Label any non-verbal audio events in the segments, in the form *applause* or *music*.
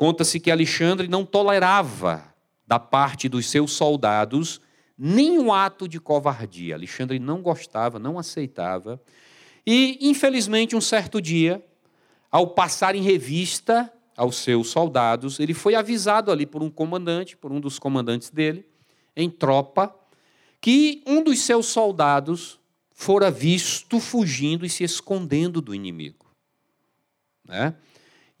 Conta-se que Alexandre não tolerava da parte dos seus soldados nenhum ato de covardia. Alexandre não gostava, não aceitava. E, infelizmente, um certo dia, ao passar em revista aos seus soldados, ele foi avisado ali por um comandante, por um dos comandantes dele, em tropa, que um dos seus soldados fora visto fugindo e se escondendo do inimigo. Né?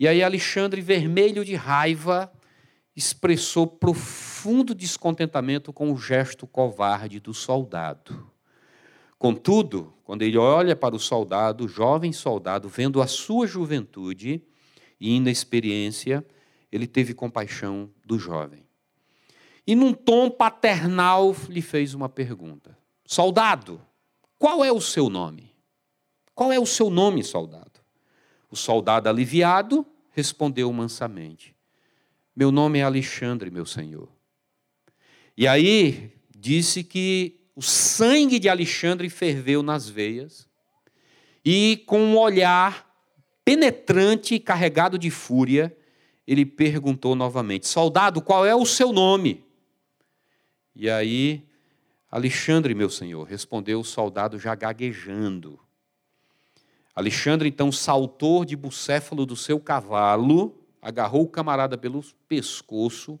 E aí Alexandre, vermelho de raiva, expressou profundo descontentamento com o gesto covarde do soldado. Contudo, quando ele olha para o soldado, o jovem soldado, vendo a sua juventude e inexperiência, ele teve compaixão do jovem. E num tom paternal lhe fez uma pergunta: Soldado, qual é o seu nome? Qual é o seu nome, soldado? O soldado aliviado respondeu mansamente: Meu nome é Alexandre, meu senhor. E aí disse que o sangue de Alexandre ferveu nas veias e com um olhar penetrante e carregado de fúria, ele perguntou novamente: Soldado, qual é o seu nome? E aí, Alexandre, meu senhor, respondeu o soldado já gaguejando. Alexandre então saltou de bucéfalo do seu cavalo, agarrou o camarada pelo pescoço,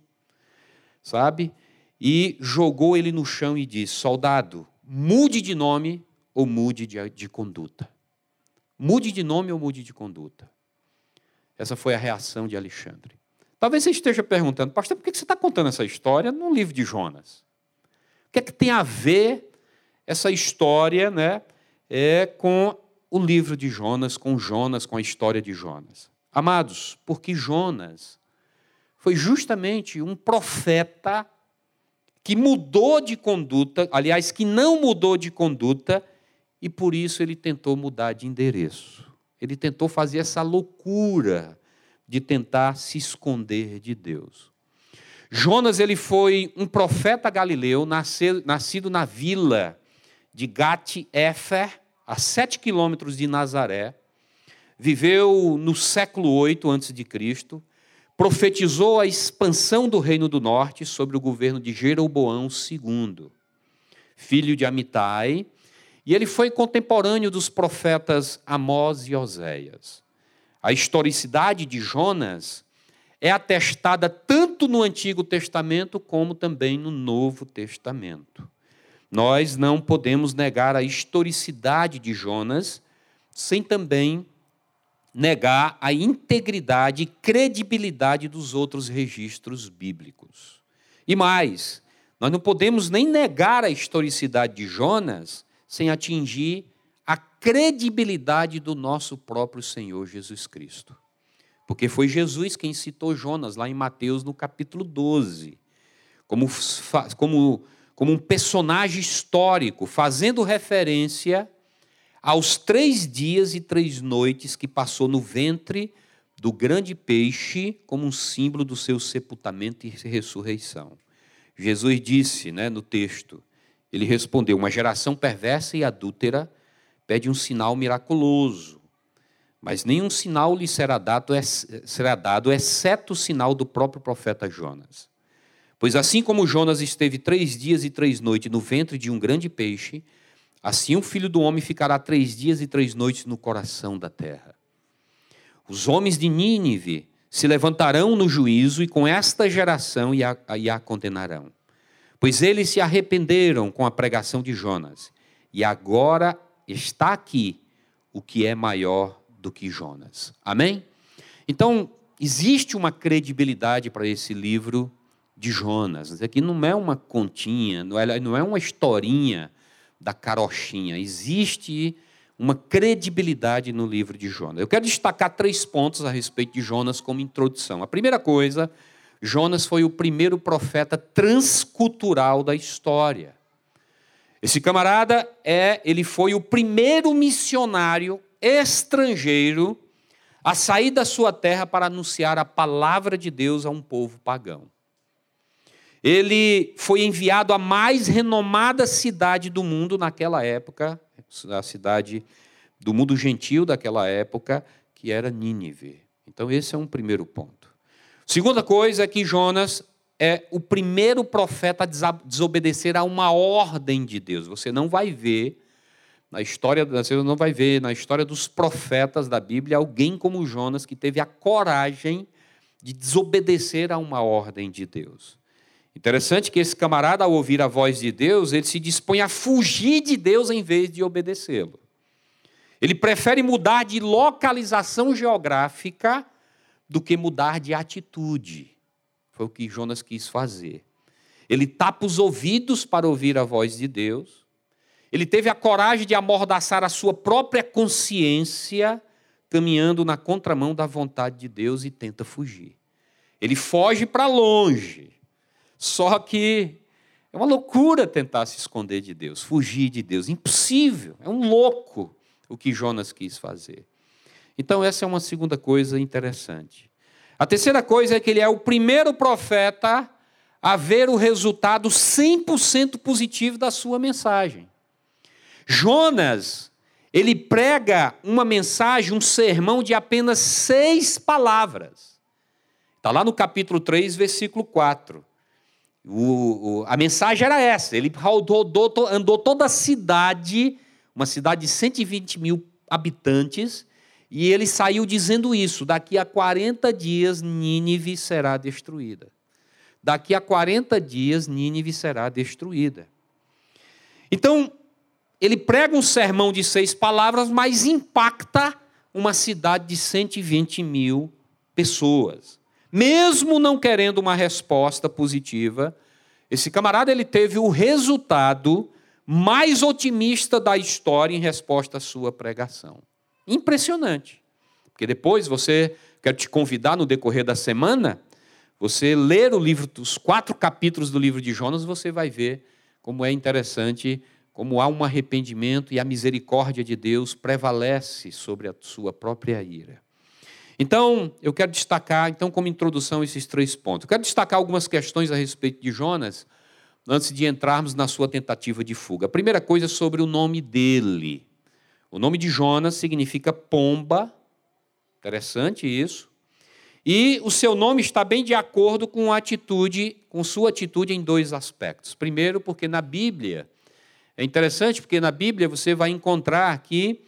sabe? E jogou ele no chão e disse: Soldado, mude de nome ou mude de, de conduta. Mude de nome ou mude de conduta. Essa foi a reação de Alexandre. Talvez você esteja perguntando, pastor, por que você está contando essa história no livro de Jonas? O que é que tem a ver essa história né, é, com o livro de Jonas, com Jonas, com a história de Jonas? Amados, porque Jonas foi justamente um profeta que mudou de conduta, aliás, que não mudou de conduta e por isso ele tentou mudar de endereço. Ele tentou fazer essa loucura de tentar se esconder de Deus. Jonas ele foi um profeta galileu, nascido, na vila de Gat-Efer, a sete quilômetros de Nazaré. Viveu no século 8 a.C., profetizou a expansão do reino do norte sobre o governo de Jeroboão II, filho de Amitai, e ele foi contemporâneo dos profetas Amós e Oséias. A historicidade de Jonas é atestada tanto no Antigo Testamento como também no Novo Testamento. Nós não podemos negar a historicidade de Jonas sem também negar a integridade e credibilidade dos outros registros bíblicos. E mais, nós não podemos nem negar a historicidade de Jonas sem atingir a credibilidade do nosso próprio Senhor Jesus Cristo. Porque foi Jesus quem citou Jonas lá em Mateus no capítulo 12, como, como, como um personagem histórico, fazendo referência aos três dias e três noites que passou no ventre do grande peixe, como um símbolo do seu sepultamento e ressurreição. Jesus disse né, no texto: ele respondeu: Uma geração perversa e adúltera pede um sinal miraculoso, mas nenhum sinal lhe será dado, será dado exceto o sinal do próprio profeta Jonas. Pois assim como Jonas esteve três dias e três noites no ventre de um grande peixe, assim o filho do homem ficará três dias e três noites no coração da terra. Os homens de Nínive se levantarão no juízo e com esta geração e a, e a condenarão Pois eles se arrependeram com a pregação de Jonas, e agora está aqui o que é maior do que Jonas. Amém? Então, existe uma credibilidade para esse livro de Jonas. Isso aqui não é uma continha, não é, não é uma historinha da carochinha. Existe uma credibilidade no livro de Jonas. Eu quero destacar três pontos a respeito de Jonas como introdução. A primeira coisa Jonas foi o primeiro profeta transcultural da história. Esse camarada é, ele foi o primeiro missionário estrangeiro a sair da sua terra para anunciar a palavra de Deus a um povo pagão. Ele foi enviado à mais renomada cidade do mundo naquela época, a cidade do mundo gentil daquela época, que era Nínive. Então, esse é um primeiro ponto. Segunda coisa é que Jonas é o primeiro profeta a desobedecer a uma ordem de Deus. Você não vai ver na história, você não vai ver na história dos profetas da Bíblia alguém como Jonas que teve a coragem de desobedecer a uma ordem de Deus. Interessante que esse camarada, ao ouvir a voz de Deus, ele se dispõe a fugir de Deus em vez de obedecê-lo. Ele prefere mudar de localização geográfica do que mudar de atitude. Foi o que Jonas quis fazer. Ele tapa os ouvidos para ouvir a voz de Deus. Ele teve a coragem de amordaçar a sua própria consciência, caminhando na contramão da vontade de Deus e tenta fugir. Ele foge para longe. Só que é uma loucura tentar se esconder de Deus, fugir de Deus. Impossível. É um louco o que Jonas quis fazer. Então, essa é uma segunda coisa interessante. A terceira coisa é que ele é o primeiro profeta a ver o resultado 100% positivo da sua mensagem. Jonas, ele prega uma mensagem, um sermão de apenas seis palavras. Está lá no capítulo 3, versículo 4. O, o, a mensagem era essa: ele rodou, andou toda a cidade, uma cidade de 120 mil habitantes, e ele saiu dizendo isso: daqui a 40 dias Nínive será destruída. Daqui a 40 dias Nínive será destruída. Então, ele prega um sermão de seis palavras, mas impacta uma cidade de 120 mil pessoas. Mesmo não querendo uma resposta positiva, esse camarada ele teve o resultado mais otimista da história em resposta à sua pregação. Impressionante. Porque depois você, quero te convidar no decorrer da semana, você ler o livro, os quatro capítulos do livro de Jonas, você vai ver como é interessante, como há um arrependimento e a misericórdia de Deus prevalece sobre a sua própria ira. Então, eu quero destacar, então, como introdução, esses três pontos. Eu quero destacar algumas questões a respeito de Jonas, antes de entrarmos na sua tentativa de fuga. A primeira coisa é sobre o nome dele. O nome de Jonas significa pomba, interessante isso. E o seu nome está bem de acordo com a atitude, com sua atitude em dois aspectos. Primeiro, porque na Bíblia, é interessante porque na Bíblia você vai encontrar que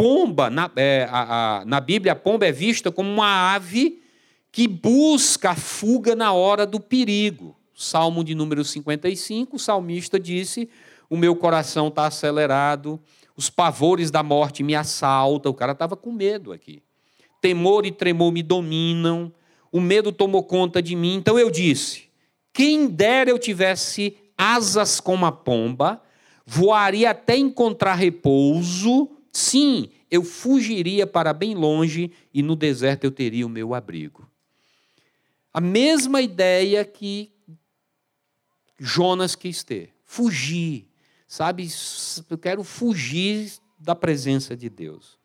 pomba, na, é, a, a, na Bíblia, a pomba é vista como uma ave que busca a fuga na hora do perigo. Salmo de número 55, o salmista disse: O meu coração está acelerado, os pavores da morte me assaltam. O cara estava com medo aqui. Temor e tremor me dominam, o medo tomou conta de mim. Então eu disse: quem dera eu tivesse asas como a pomba, voaria até encontrar repouso. Sim, eu fugiria para bem longe e no deserto eu teria o meu abrigo. A mesma ideia que Jonas quis ter: fugir, sabe? Eu quero fugir da presença de Deus.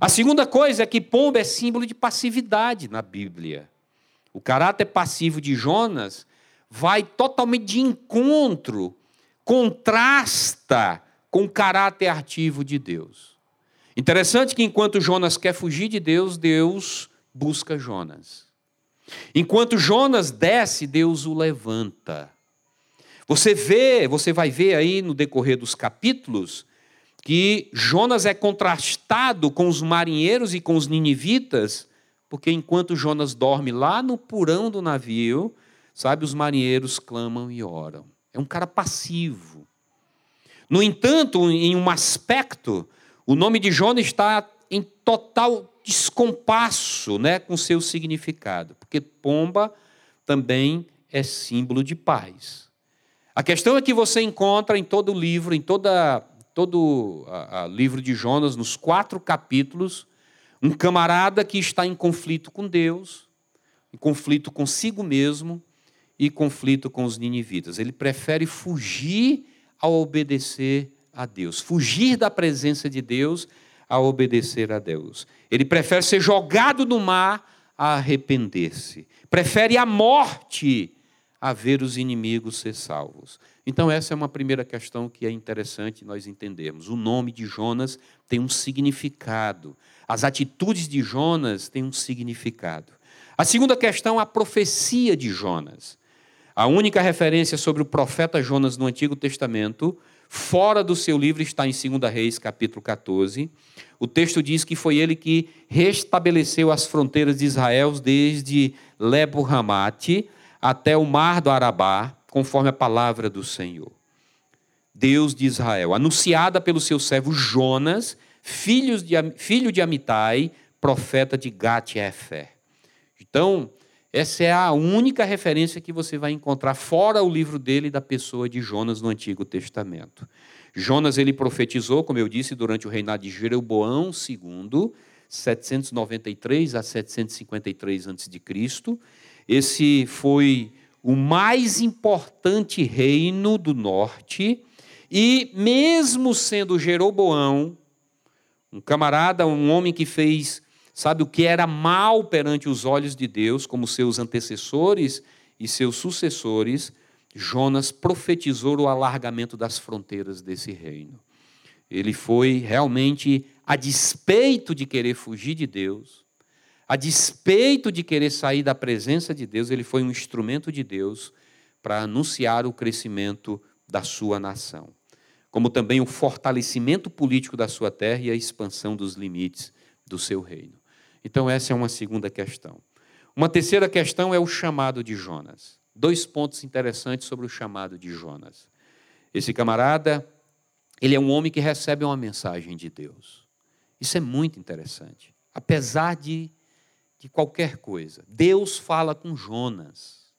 A segunda coisa é que pomba é símbolo de passividade na Bíblia. O caráter passivo de Jonas vai totalmente de encontro, contrasta com o caráter ativo de Deus. Interessante que enquanto Jonas quer fugir de Deus, Deus busca Jonas. Enquanto Jonas desce, Deus o levanta. Você vê, você vai ver aí no decorrer dos capítulos que Jonas é contrastado com os marinheiros e com os ninivitas, porque enquanto Jonas dorme lá no porão do navio, sabe, os marinheiros clamam e oram. É um cara passivo. No entanto, em um aspecto, o nome de Jonas está em total descompasso né, com seu significado, porque pomba também é símbolo de paz. A questão é que você encontra em todo o livro, em toda, todo o livro de Jonas, nos quatro capítulos, um camarada que está em conflito com Deus, em conflito consigo mesmo e conflito com os ninivitas. Ele prefere fugir ao obedecer a Deus, fugir da presença de Deus a obedecer a Deus. Ele prefere ser jogado no mar a arrepender-se. Prefere a morte a ver os inimigos ser salvos. Então, essa é uma primeira questão que é interessante nós entendermos. O nome de Jonas tem um significado. As atitudes de Jonas têm um significado. A segunda questão, a profecia de Jonas. A única referência sobre o profeta Jonas no Antigo Testamento, fora do seu livro, está em 2 Reis, capítulo 14. O texto diz que foi ele que restabeleceu as fronteiras de Israel desde Lebo Ramate até o mar do Arabá, conforme a palavra do Senhor. Deus de Israel, anunciada pelo seu servo Jonas, filho de, filho de Amitai, profeta de Gat-Efer. Então, essa é a única referência que você vai encontrar fora o livro dele da pessoa de Jonas no Antigo Testamento. Jonas ele profetizou, como eu disse, durante o reinado de Jeroboão II, 793 a 753 a.C. Esse foi o mais importante reino do norte, e mesmo sendo Jeroboão, um camarada, um homem que fez, sabe, o que era mal perante os olhos de Deus, como seus antecessores e seus sucessores, Jonas profetizou o alargamento das fronteiras desse reino. Ele foi realmente, a despeito de querer fugir de Deus, a despeito de querer sair da presença de Deus, ele foi um instrumento de Deus para anunciar o crescimento da sua nação, como também o fortalecimento político da sua terra e a expansão dos limites do seu reino. Então, essa é uma segunda questão. Uma terceira questão é o chamado de Jonas. Dois pontos interessantes sobre o chamado de Jonas. Esse camarada, ele é um homem que recebe uma mensagem de Deus. Isso é muito interessante. Apesar de de qualquer coisa. Deus fala com Jonas.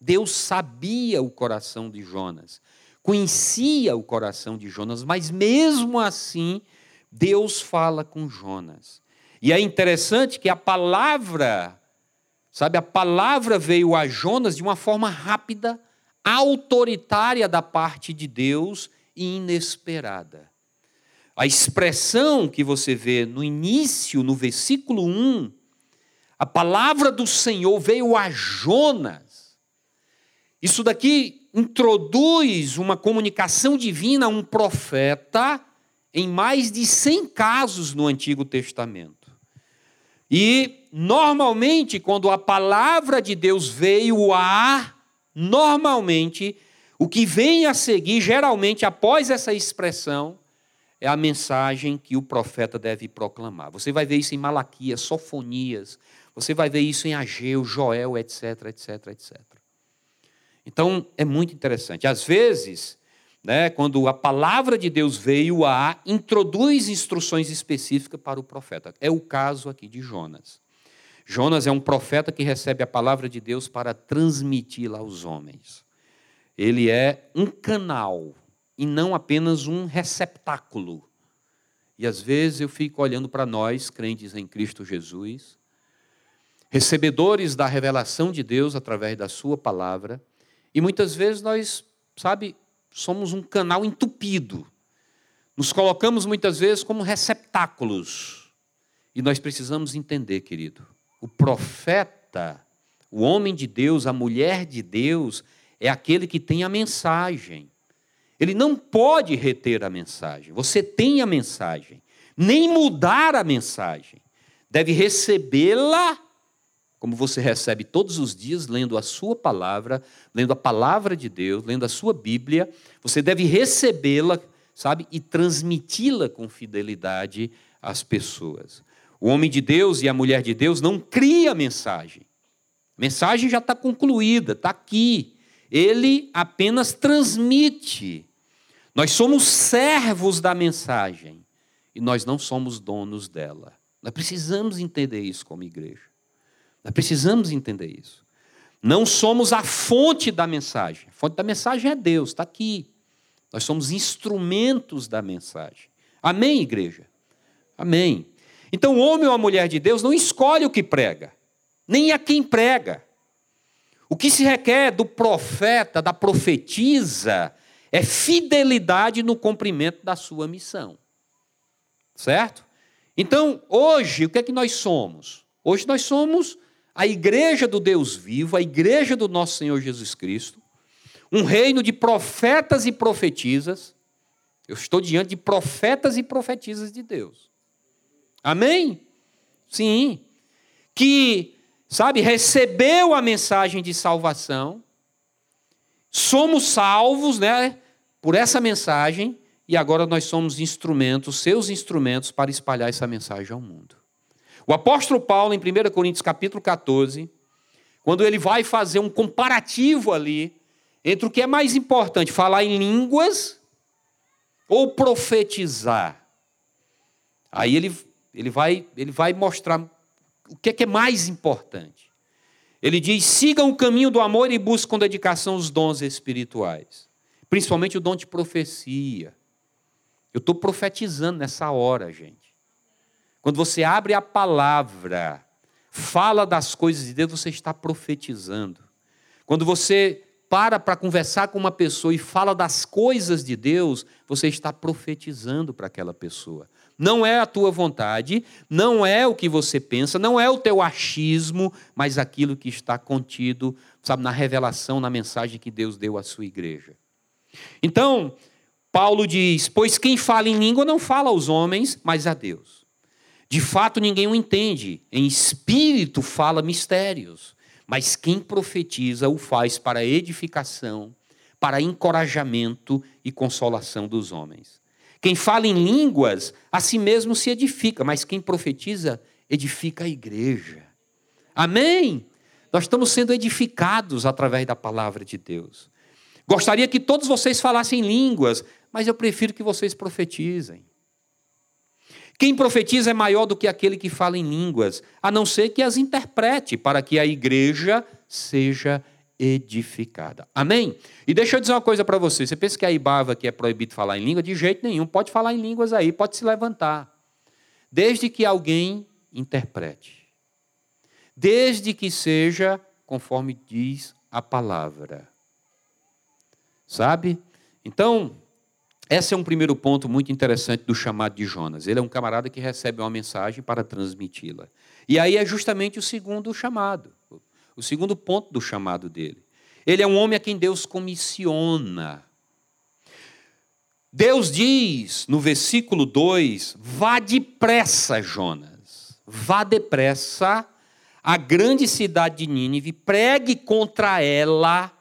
Deus sabia o coração de Jonas, conhecia o coração de Jonas, mas mesmo assim, Deus fala com Jonas. E é interessante que a palavra, sabe, a palavra veio a Jonas de uma forma rápida, autoritária da parte de Deus e inesperada. A expressão que você vê no início, no versículo 1, a palavra do Senhor veio a Jonas. Isso daqui introduz uma comunicação divina a um profeta em mais de 100 casos no Antigo Testamento. E, normalmente, quando a palavra de Deus veio a, normalmente, o que vem a seguir, geralmente, após essa expressão, é a mensagem que o profeta deve proclamar. Você vai ver isso em Malaquias, Sofonias, você vai ver isso em Ageu, Joel, etc, etc, etc. Então, é muito interessante. Às vezes, né, quando a palavra de Deus veio a, introduz instruções específicas para o profeta. É o caso aqui de Jonas. Jonas é um profeta que recebe a palavra de Deus para transmiti-la aos homens. Ele é um canal e não apenas um receptáculo. E às vezes eu fico olhando para nós, crentes em Cristo Jesus, recebedores da revelação de Deus através da Sua palavra, e muitas vezes nós, sabe, somos um canal entupido. Nos colocamos muitas vezes como receptáculos. E nós precisamos entender, querido, o profeta, o homem de Deus, a mulher de Deus, é aquele que tem a mensagem. Ele não pode reter a mensagem. Você tem a mensagem, nem mudar a mensagem. Deve recebê-la como você recebe todos os dias lendo a sua palavra, lendo a palavra de Deus, lendo a sua Bíblia, você deve recebê-la, sabe, e transmiti-la com fidelidade às pessoas. O homem de Deus e a mulher de Deus não cria mensagem. A mensagem já está concluída, está aqui. Ele apenas transmite. Nós somos servos da mensagem e nós não somos donos dela. Nós precisamos entender isso como igreja. Nós precisamos entender isso. Não somos a fonte da mensagem. A fonte da mensagem é Deus, está aqui. Nós somos instrumentos da mensagem. Amém, igreja? Amém. Então, o homem ou a mulher de Deus não escolhe o que prega, nem a quem prega. O que se requer do profeta, da profetisa, é fidelidade no cumprimento da sua missão. Certo? Então, hoje, o que é que nós somos? Hoje nós somos a igreja do Deus vivo, a igreja do nosso Senhor Jesus Cristo, um reino de profetas e profetisas. Eu estou diante de profetas e profetisas de Deus. Amém? Sim. Que sabe, recebeu a mensagem de salvação, somos salvos, né, por essa mensagem, e agora nós somos instrumentos, seus instrumentos para espalhar essa mensagem ao mundo. O apóstolo Paulo, em 1 Coríntios capítulo 14, quando ele vai fazer um comparativo ali entre o que é mais importante, falar em línguas ou profetizar. Aí ele, ele, vai, ele vai mostrar o que é, que é mais importante. Ele diz: sigam o caminho do amor e busquem com dedicação os dons espirituais, principalmente o dom de profecia. Eu estou profetizando nessa hora, gente. Quando você abre a palavra, fala das coisas de Deus, você está profetizando. Quando você para para conversar com uma pessoa e fala das coisas de Deus, você está profetizando para aquela pessoa. Não é a tua vontade, não é o que você pensa, não é o teu achismo, mas aquilo que está contido, sabe, na revelação, na mensagem que Deus deu à sua igreja. Então, Paulo diz: Pois quem fala em língua não fala aos homens, mas a Deus. De fato, ninguém o entende. Em espírito fala mistérios. Mas quem profetiza o faz para edificação, para encorajamento e consolação dos homens. Quem fala em línguas, a si mesmo se edifica, mas quem profetiza, edifica a igreja. Amém? Nós estamos sendo edificados através da palavra de Deus. Gostaria que todos vocês falassem línguas, mas eu prefiro que vocês profetizem. Quem profetiza é maior do que aquele que fala em línguas, a não ser que as interprete, para que a igreja seja edificada. Amém? E deixa eu dizer uma coisa para você. Você pensa que a Ibava que é proibido falar em língua? De jeito nenhum. Pode falar em línguas aí, pode se levantar. Desde que alguém interprete. Desde que seja conforme diz a palavra. Sabe? Então, esse é um primeiro ponto muito interessante do chamado de Jonas. Ele é um camarada que recebe uma mensagem para transmiti-la. E aí é justamente o segundo chamado, o segundo ponto do chamado dele. Ele é um homem a quem Deus comissiona. Deus diz no versículo 2: Vá depressa, Jonas, vá depressa à grande cidade de Nínive, pregue contra ela,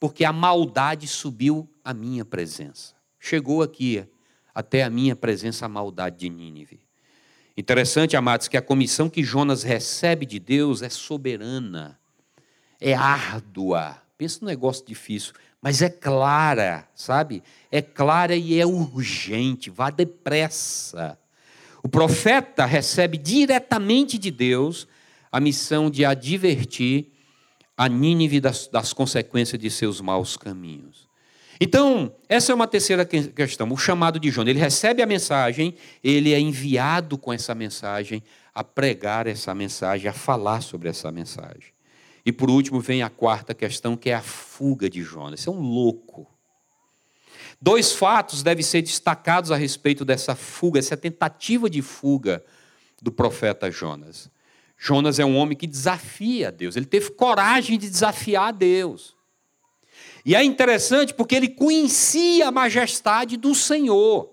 porque a maldade subiu à minha presença chegou aqui, até a minha presença, a maldade de Nínive. Interessante, amados, que a comissão que Jonas recebe de Deus é soberana, é árdua. Pensa num negócio difícil, mas é clara, sabe? É clara e é urgente, vá depressa. O profeta recebe diretamente de Deus a missão de advertir a Nínive das, das consequências de seus maus caminhos. Então, essa é uma terceira questão, o chamado de Jonas. Ele recebe a mensagem, ele é enviado com essa mensagem a pregar essa mensagem, a falar sobre essa mensagem. E por último vem a quarta questão, que é a fuga de Jonas. Esse é um louco. Dois fatos devem ser destacados a respeito dessa fuga, essa tentativa de fuga do profeta Jonas. Jonas é um homem que desafia a Deus, ele teve coragem de desafiar a Deus. E é interessante porque ele conhecia a majestade do Senhor.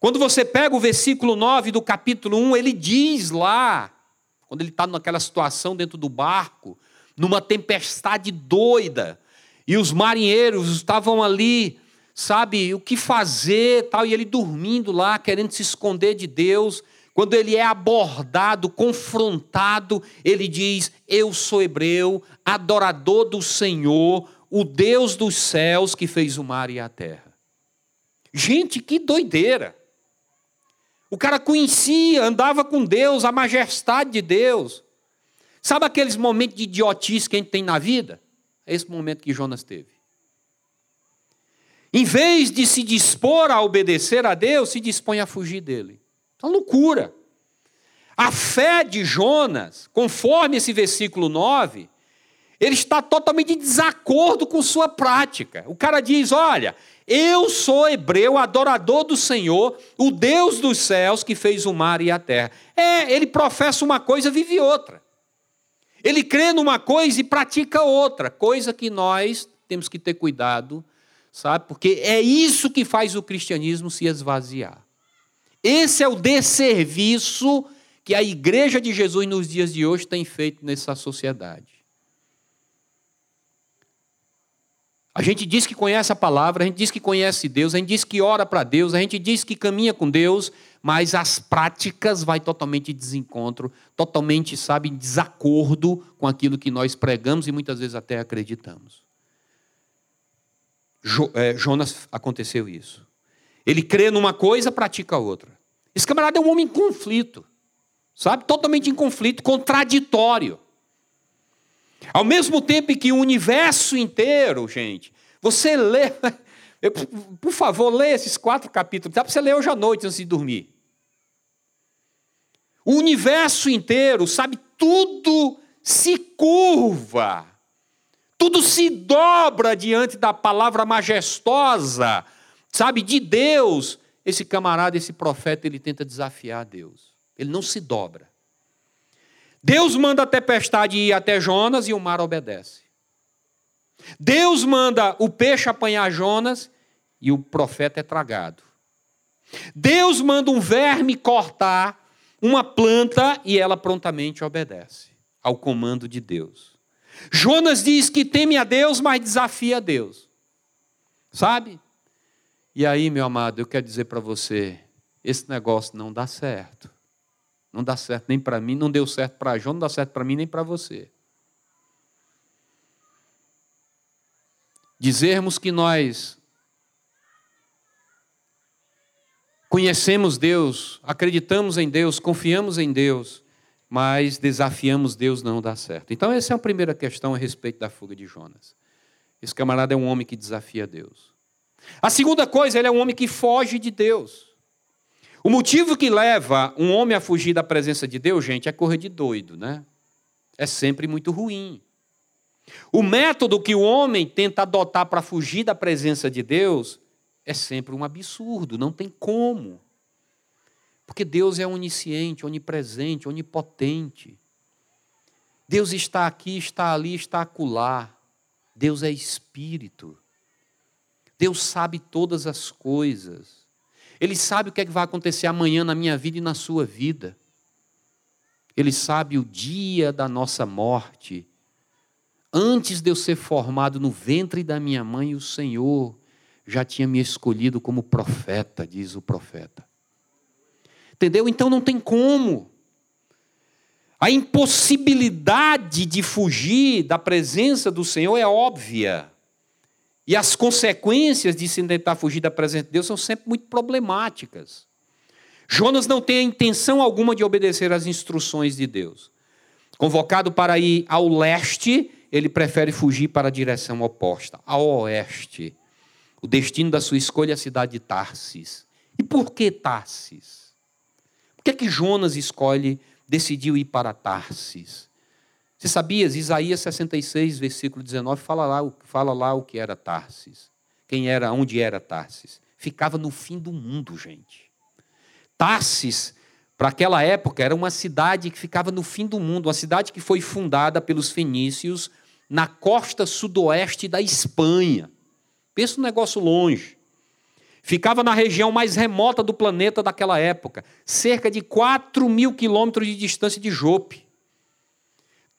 Quando você pega o versículo 9 do capítulo 1, ele diz lá, quando ele está naquela situação dentro do barco, numa tempestade doida, e os marinheiros estavam ali, sabe, o que fazer, tal, e ele dormindo lá, querendo se esconder de Deus. Quando ele é abordado, confrontado, ele diz: Eu sou hebreu, adorador do Senhor, o Deus dos céus que fez o mar e a terra. Gente, que doideira! O cara conhecia, andava com Deus, a majestade de Deus. Sabe aqueles momentos de idiotice que a gente tem na vida? É esse momento que Jonas teve. Em vez de se dispor a obedecer a Deus, se dispõe a fugir dele. Uma loucura. A fé de Jonas, conforme esse versículo 9, ele está totalmente em desacordo com sua prática. O cara diz: Olha, eu sou hebreu, adorador do Senhor, o Deus dos céus que fez o mar e a terra. É, ele professa uma coisa, vive outra. Ele crê numa coisa e pratica outra, coisa que nós temos que ter cuidado, sabe? Porque é isso que faz o cristianismo se esvaziar. Esse é o desserviço que a igreja de Jesus nos dias de hoje tem feito nessa sociedade. A gente diz que conhece a palavra, a gente diz que conhece Deus, a gente diz que ora para Deus, a gente diz que caminha com Deus, mas as práticas vai totalmente de desencontro, totalmente, sabe, desacordo com aquilo que nós pregamos e muitas vezes até acreditamos. Jo, é, Jonas aconteceu isso. Ele crê numa coisa, pratica outra. Esse camarada é um homem em conflito, sabe? Totalmente em conflito, contraditório. Ao mesmo tempo que o universo inteiro, gente, você lê, *laughs* por favor, lê esses quatro capítulos, dá para você ler hoje à noite antes de dormir. O universo inteiro, sabe, tudo se curva, tudo se dobra diante da palavra majestosa, sabe, de Deus. Esse camarada, esse profeta, ele tenta desafiar Deus. Ele não se dobra. Deus manda a tempestade ir até Jonas e o mar obedece. Deus manda o peixe apanhar Jonas e o profeta é tragado. Deus manda um verme cortar uma planta e ela prontamente obedece ao comando de Deus. Jonas diz que teme a Deus, mas desafia a Deus. Sabe? E aí, meu amado, eu quero dizer para você: esse negócio não dá certo. Não dá certo nem para mim, não deu certo para João, não dá certo para mim nem para você. Dizermos que nós conhecemos Deus, acreditamos em Deus, confiamos em Deus, mas desafiamos Deus não dá certo. Então, essa é a primeira questão a respeito da fuga de Jonas. Esse camarada é um homem que desafia Deus. A segunda coisa, ele é um homem que foge de Deus. O motivo que leva um homem a fugir da presença de Deus, gente, é correr de doido, né? É sempre muito ruim. O método que o homem tenta adotar para fugir da presença de Deus é sempre um absurdo, não tem como. Porque Deus é onisciente, onipresente, onipotente. Deus está aqui, está ali, está acolá. Deus é espírito. Deus sabe todas as coisas. Ele sabe o que, é que vai acontecer amanhã na minha vida e na sua vida. Ele sabe o dia da nossa morte. Antes de eu ser formado no ventre da minha mãe, o Senhor já tinha me escolhido como profeta, diz o profeta. Entendeu? Então não tem como. A impossibilidade de fugir da presença do Senhor é óbvia. E as consequências de se tentar fugir da presença de Deus são sempre muito problemáticas. Jonas não tem a intenção alguma de obedecer às instruções de Deus. Convocado para ir ao leste, ele prefere fugir para a direção oposta, ao oeste. O destino da sua escolha é a cidade de Tarsis. E por que Tarsis? Por que, é que Jonas escolhe, decidiu ir para Tarsis? Você sabias? Isaías 66, versículo 19, fala lá, fala lá o que era Tarsis. Quem era, onde era Tarsis? Ficava no fim do mundo, gente. Tarsis, para aquela época, era uma cidade que ficava no fim do mundo, uma cidade que foi fundada pelos fenícios na costa sudoeste da Espanha. Pensa um negócio longe. Ficava na região mais remota do planeta daquela época, cerca de 4 mil quilômetros de distância de Jope.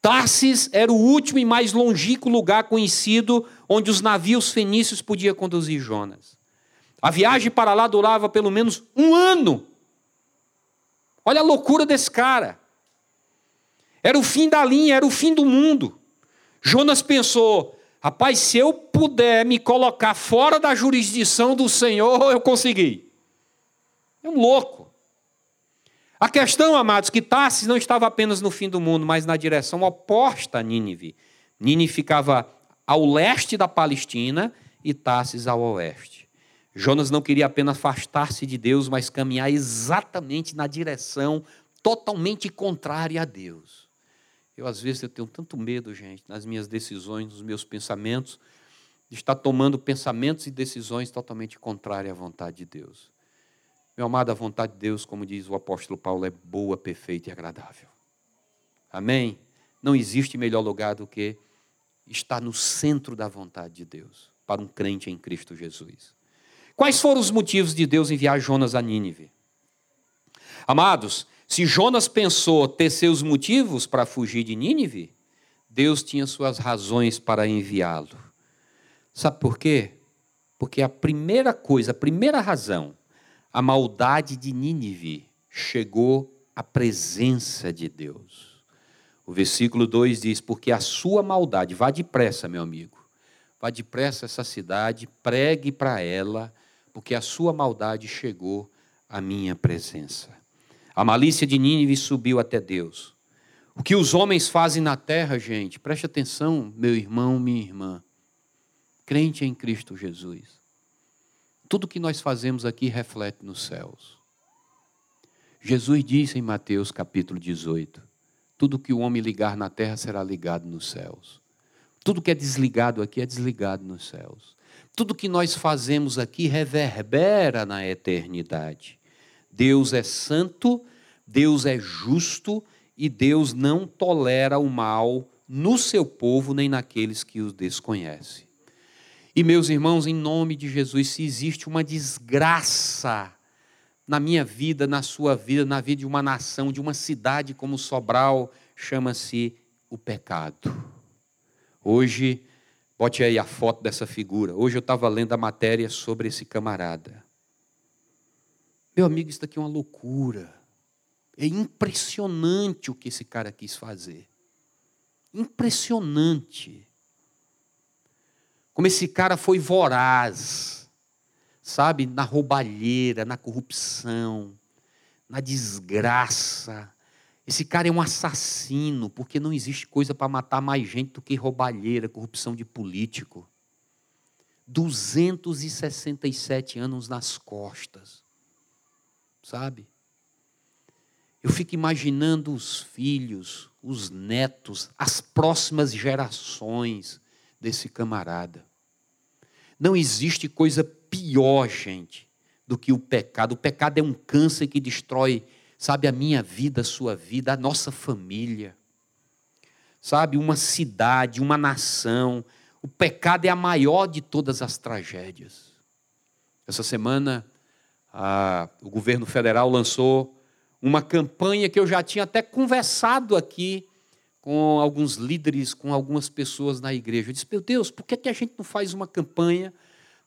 Tarsis era o último e mais longínquo lugar conhecido onde os navios fenícios podiam conduzir Jonas. A viagem para lá durava pelo menos um ano. Olha a loucura desse cara. Era o fim da linha, era o fim do mundo. Jonas pensou: rapaz, se eu puder me colocar fora da jurisdição do Senhor, eu consegui. É um louco. A questão, amados, que Tarsis não estava apenas no fim do mundo, mas na direção oposta a Nínive. Nínive ficava ao leste da Palestina e Tarsis ao oeste. Jonas não queria apenas afastar-se de Deus, mas caminhar exatamente na direção totalmente contrária a Deus. Eu, às vezes, eu tenho tanto medo, gente, nas minhas decisões, nos meus pensamentos, de estar tomando pensamentos e decisões totalmente contrárias à vontade de Deus. Meu amado, a vontade de Deus, como diz o apóstolo Paulo, é boa, perfeita e agradável. Amém? Não existe melhor lugar do que estar no centro da vontade de Deus, para um crente em Cristo Jesus. Quais foram os motivos de Deus enviar Jonas a Nínive? Amados, Se Jonas pensou ter seus motivos para fugir de Nínive, Deus tinha suas razões para enviá-lo. Sabe por quê? Porque a primeira coisa, a primeira razão, a maldade de Nínive chegou à presença de Deus. O versículo 2 diz: Porque a sua maldade, vá depressa, meu amigo, vá depressa essa cidade, pregue para ela, porque a sua maldade chegou à minha presença. A malícia de Nínive subiu até Deus. O que os homens fazem na terra, gente, preste atenção, meu irmão, minha irmã, crente em Cristo Jesus. Tudo que nós fazemos aqui reflete nos céus. Jesus disse em Mateus capítulo 18: Tudo que o homem ligar na terra será ligado nos céus. Tudo que é desligado aqui é desligado nos céus. Tudo que nós fazemos aqui reverbera na eternidade. Deus é santo, Deus é justo e Deus não tolera o mal no seu povo nem naqueles que o desconhecem. E meus irmãos, em nome de Jesus, se existe uma desgraça na minha vida, na sua vida, na vida de uma nação, de uma cidade como Sobral, chama-se o pecado. Hoje, bote aí a foto dessa figura. Hoje eu estava lendo a matéria sobre esse camarada. Meu amigo, isso daqui é uma loucura. É impressionante o que esse cara quis fazer. Impressionante. Como esse cara foi voraz, sabe, na roubalheira, na corrupção, na desgraça. Esse cara é um assassino, porque não existe coisa para matar mais gente do que roubalheira, corrupção de político. 267 anos nas costas sabe? Eu fico imaginando os filhos, os netos, as próximas gerações desse camarada. Não existe coisa pior, gente, do que o pecado. O pecado é um câncer que destrói, sabe, a minha vida, a sua vida, a nossa família. Sabe, uma cidade, uma nação. O pecado é a maior de todas as tragédias. Essa semana a, o governo federal lançou uma campanha que eu já tinha até conversado aqui com alguns líderes, com algumas pessoas na igreja. Eu disse, meu Deus, por que, que a gente não faz uma campanha,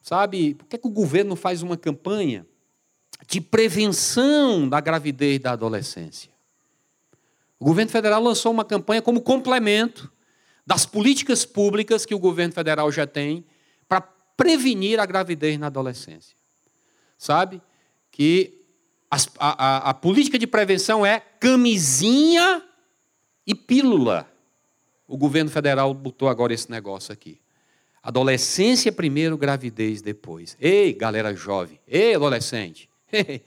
sabe? Por que, que o governo não faz uma campanha de prevenção da gravidez da adolescência? O governo federal lançou uma campanha como complemento das políticas públicas que o governo federal já tem para prevenir a gravidez na adolescência. Sabe? que a, a, a política de prevenção é camisinha pílula. O governo federal botou agora esse negócio aqui. Adolescência primeiro, gravidez depois. Ei, galera jovem. Ei, adolescente. *laughs*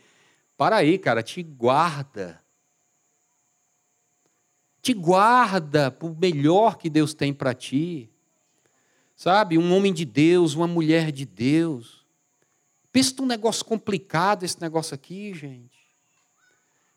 Para aí, cara, te guarda. Te guarda para o melhor que Deus tem para ti. Sabe? Um homem de Deus, uma mulher de Deus. Pensa num negócio complicado esse negócio aqui, gente.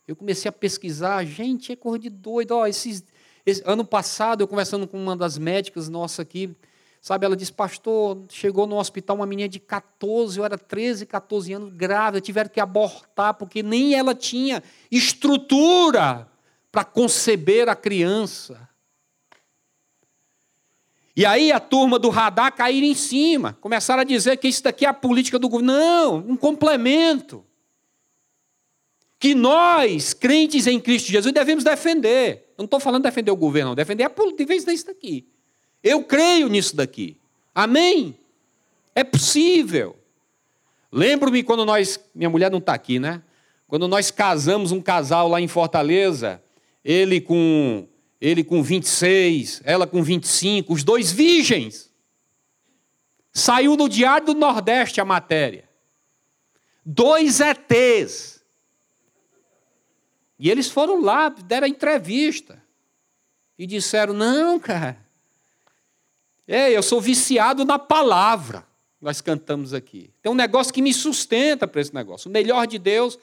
Eu comecei a pesquisar, gente, é coisa de doido. Ó, esses, esse, ano passado, eu conversando com uma das médicas nossa aqui, sabe, ela disse, pastor, chegou no hospital uma menina de 14, eu era 13, 14 anos, grávida, tiveram que abortar, porque nem ela tinha estrutura para conceber a criança. E aí a turma do radar caíram em cima, começaram a dizer que isso daqui é a política do governo. Não, um complemento. Que nós, crentes em Cristo Jesus, devemos defender. Eu não estou falando defender o governo, não, defender a política disso daqui. Eu creio nisso daqui. Amém? É possível. Lembro-me quando nós, minha mulher não está aqui, né? Quando nós casamos um casal lá em Fortaleza, ele com ele com 26, ela com 25, os dois virgens. Saiu no Diário do Nordeste a matéria. Dois ETs. E eles foram lá, deram entrevista. E disseram: Não, cara. Ei, eu sou viciado na palavra. Nós cantamos aqui. Tem um negócio que me sustenta para esse negócio. O melhor de Deus,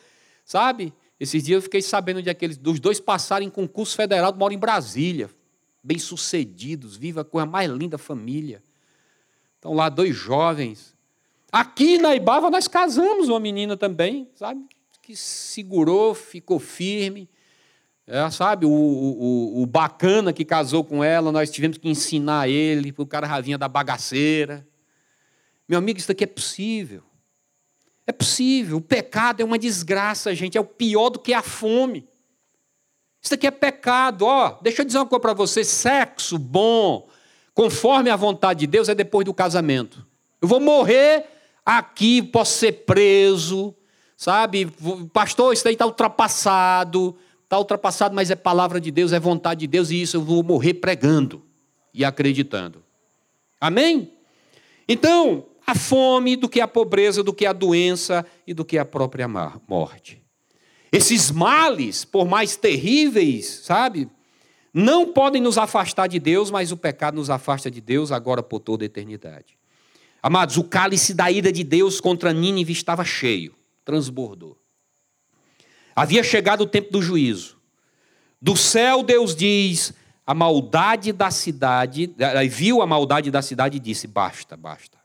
sabe? Esses dias eu fiquei sabendo de aqueles dos dois passarem em concurso federal, moram em Brasília, bem-sucedidos, viva a coisa mais linda família. Estão lá dois jovens. Aqui na Ibava nós casamos uma menina também, sabe? Que segurou, ficou firme, É, sabe, o, o, o, bacana que casou com ela, nós tivemos que ensinar ele, o cara ravinha da bagaceira. Meu amigo, isso aqui é possível. É possível. O pecado é uma desgraça, gente. É o pior do que a fome. Isso aqui é pecado. Ó, deixa eu dizer uma coisa para você: sexo bom, conforme a vontade de Deus, é depois do casamento. Eu vou morrer aqui, posso ser preso, sabe? Pastor, isso daí está ultrapassado. Está ultrapassado, mas é palavra de Deus, é vontade de Deus, e isso eu vou morrer pregando e acreditando. Amém? Então, a fome do que a pobreza, do que a doença e do que a própria morte. Esses males, por mais terríveis, sabe, não podem nos afastar de Deus, mas o pecado nos afasta de Deus agora por toda a eternidade. Amados, o cálice da ira de Deus contra Nínive estava cheio, transbordou. Havia chegado o tempo do juízo. Do céu, Deus diz: a maldade da cidade, viu a maldade da cidade e disse: basta, basta.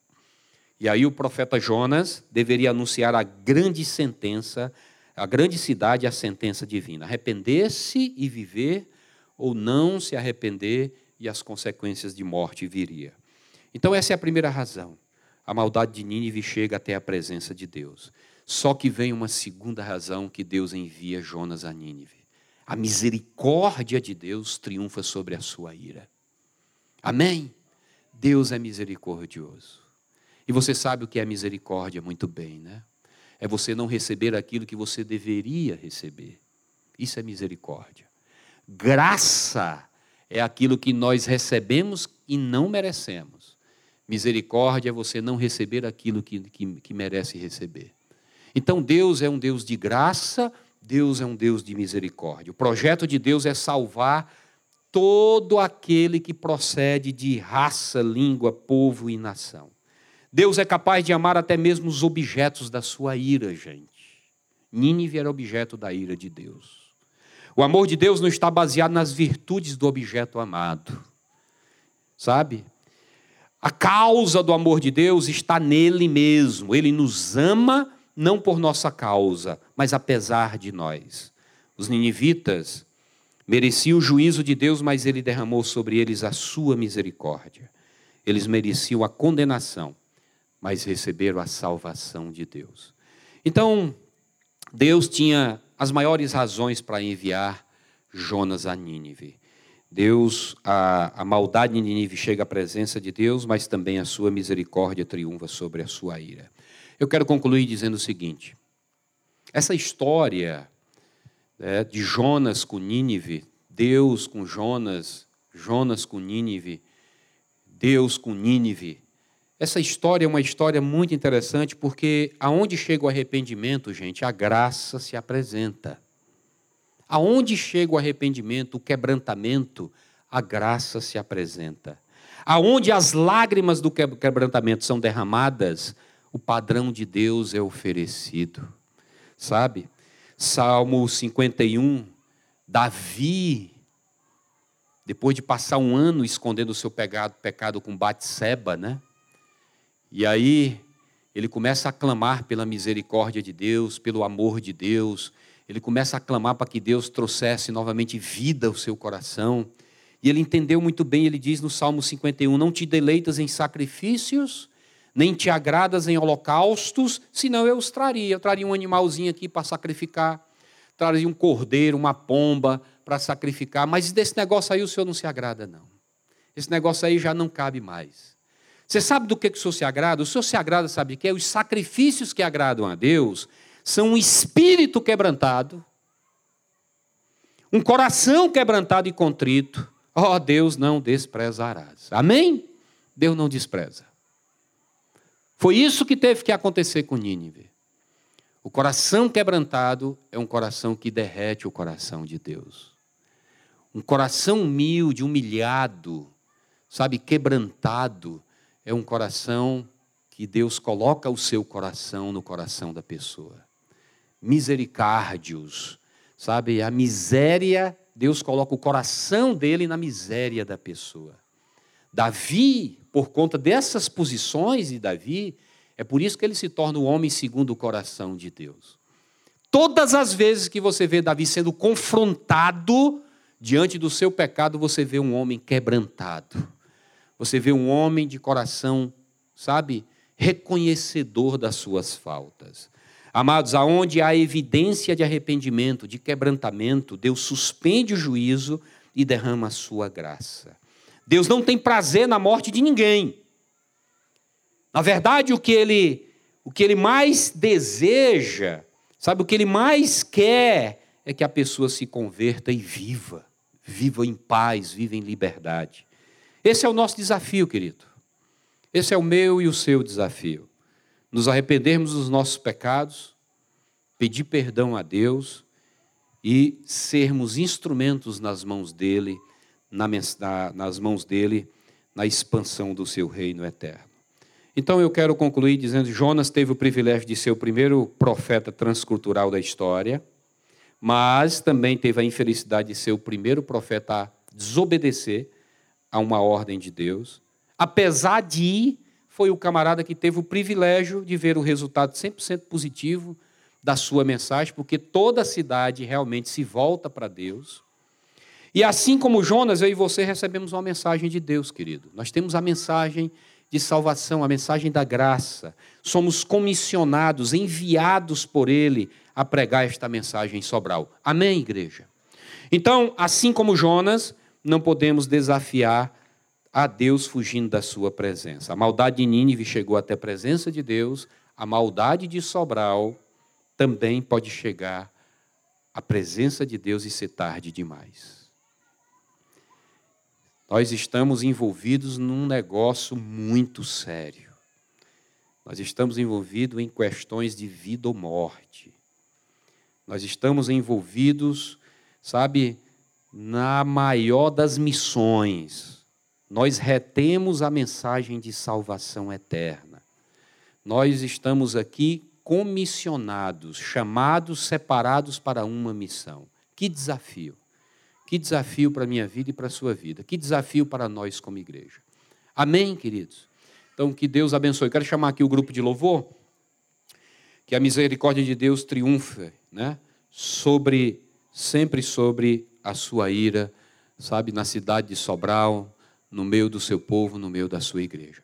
E aí o profeta Jonas deveria anunciar a grande sentença, a grande cidade, a sentença divina: arrepender-se e viver, ou não se arrepender e as consequências de morte viria. Então essa é a primeira razão. A maldade de Nínive chega até a presença de Deus. Só que vem uma segunda razão que Deus envia Jonas a Nínive. A misericórdia de Deus triunfa sobre a sua ira. Amém? Deus é misericordioso. E você sabe o que é misericórdia muito bem, né? É você não receber aquilo que você deveria receber. Isso é misericórdia. Graça é aquilo que nós recebemos e não merecemos. Misericórdia é você não receber aquilo que, que, que merece receber. Então Deus é um Deus de graça, Deus é um Deus de misericórdia. O projeto de Deus é salvar todo aquele que procede de raça, língua, povo e nação. Deus é capaz de amar até mesmo os objetos da sua ira, gente. Nínive era objeto da ira de Deus. O amor de Deus não está baseado nas virtudes do objeto amado. Sabe? A causa do amor de Deus está nele mesmo. Ele nos ama não por nossa causa, mas apesar de nós. Os ninivitas mereciam o juízo de Deus, mas ele derramou sobre eles a sua misericórdia. Eles mereciam a condenação, mas receberam a salvação de Deus. Então, Deus tinha as maiores razões para enviar Jonas a Nínive. Deus, a, a maldade de Nínive chega à presença de Deus, mas também a sua misericórdia triunfa sobre a sua ira. Eu quero concluir dizendo o seguinte: essa história né, de Jonas com Nínive, Deus com Jonas, Jonas com Nínive, Deus com Nínive, essa história é uma história muito interessante porque aonde chega o arrependimento, gente, a graça se apresenta. Aonde chega o arrependimento, o quebrantamento, a graça se apresenta. Aonde as lágrimas do quebrantamento são derramadas, o padrão de Deus é oferecido. Sabe? Salmo 51, Davi, depois de passar um ano escondendo o seu pecado, pecado com Batseba, né? E aí ele começa a clamar pela misericórdia de Deus, pelo amor de Deus. Ele começa a clamar para que Deus trouxesse novamente vida ao seu coração. E ele entendeu muito bem, ele diz no Salmo 51: Não te deleitas em sacrifícios, nem te agradas em holocaustos, senão eu os traria. Eu traria um animalzinho aqui para sacrificar, traria um cordeiro, uma pomba para sacrificar, mas desse negócio aí o senhor não se agrada, não. Esse negócio aí já não cabe mais. Você sabe do que, que o senhor se agrada? O senhor se agrada, sabe o que? Os sacrifícios que agradam a Deus são um espírito quebrantado, um coração quebrantado e contrito. Ó oh, Deus, não desprezarás. Amém? Deus não despreza. Foi isso que teve que acontecer com Nínive. O coração quebrantado é um coração que derrete o coração de Deus. Um coração humilde, humilhado, sabe, quebrantado, é um coração que Deus coloca o seu coração no coração da pessoa. Misericárdios, sabe, a miséria, Deus coloca o coração dele na miséria da pessoa. Davi, por conta dessas posições de Davi, é por isso que ele se torna o homem segundo o coração de Deus. todas as vezes que você vê Davi sendo confrontado diante do seu pecado, você vê um homem quebrantado. Você vê um homem de coração, sabe, reconhecedor das suas faltas. Amados, aonde há evidência de arrependimento, de quebrantamento, Deus suspende o juízo e derrama a sua graça. Deus não tem prazer na morte de ninguém. Na verdade, o que ele, o que ele mais deseja, sabe, o que ele mais quer é que a pessoa se converta e viva, viva em paz, viva em liberdade. Esse é o nosso desafio, querido. Esse é o meu e o seu desafio. Nos arrependermos dos nossos pecados, pedir perdão a Deus e sermos instrumentos nas mãos dele, nas mãos dele, na expansão do seu reino eterno. Então eu quero concluir dizendo Jonas teve o privilégio de ser o primeiro profeta transcultural da história, mas também teve a infelicidade de ser o primeiro profeta a desobedecer a uma ordem de Deus. Apesar de foi o camarada que teve o privilégio de ver o resultado 100% positivo da sua mensagem, porque toda a cidade realmente se volta para Deus. E assim como Jonas, eu e você recebemos uma mensagem de Deus, querido. Nós temos a mensagem de salvação, a mensagem da graça. Somos comissionados, enviados por Ele a pregar esta mensagem em Sobral. Amém, igreja? Então, assim como Jonas, não podemos desafiar a Deus fugindo da sua presença. A maldade de Nínive chegou até a presença de Deus, a maldade de Sobral também pode chegar à presença de Deus e ser tarde demais. Nós estamos envolvidos num negócio muito sério. Nós estamos envolvidos em questões de vida ou morte. Nós estamos envolvidos, sabe, na maior das missões. Nós retemos a mensagem de salvação eterna. Nós estamos aqui comissionados, chamados, separados para uma missão. Que desafio! Que desafio para a minha vida e para a sua vida. Que desafio para nós como igreja. Amém, queridos? Então, que Deus abençoe. quero chamar aqui o grupo de louvor. Que a misericórdia de Deus triunfe, né? Sobre, sempre sobre a sua ira, sabe, na cidade de Sobral, no meio do seu povo, no meio da sua igreja.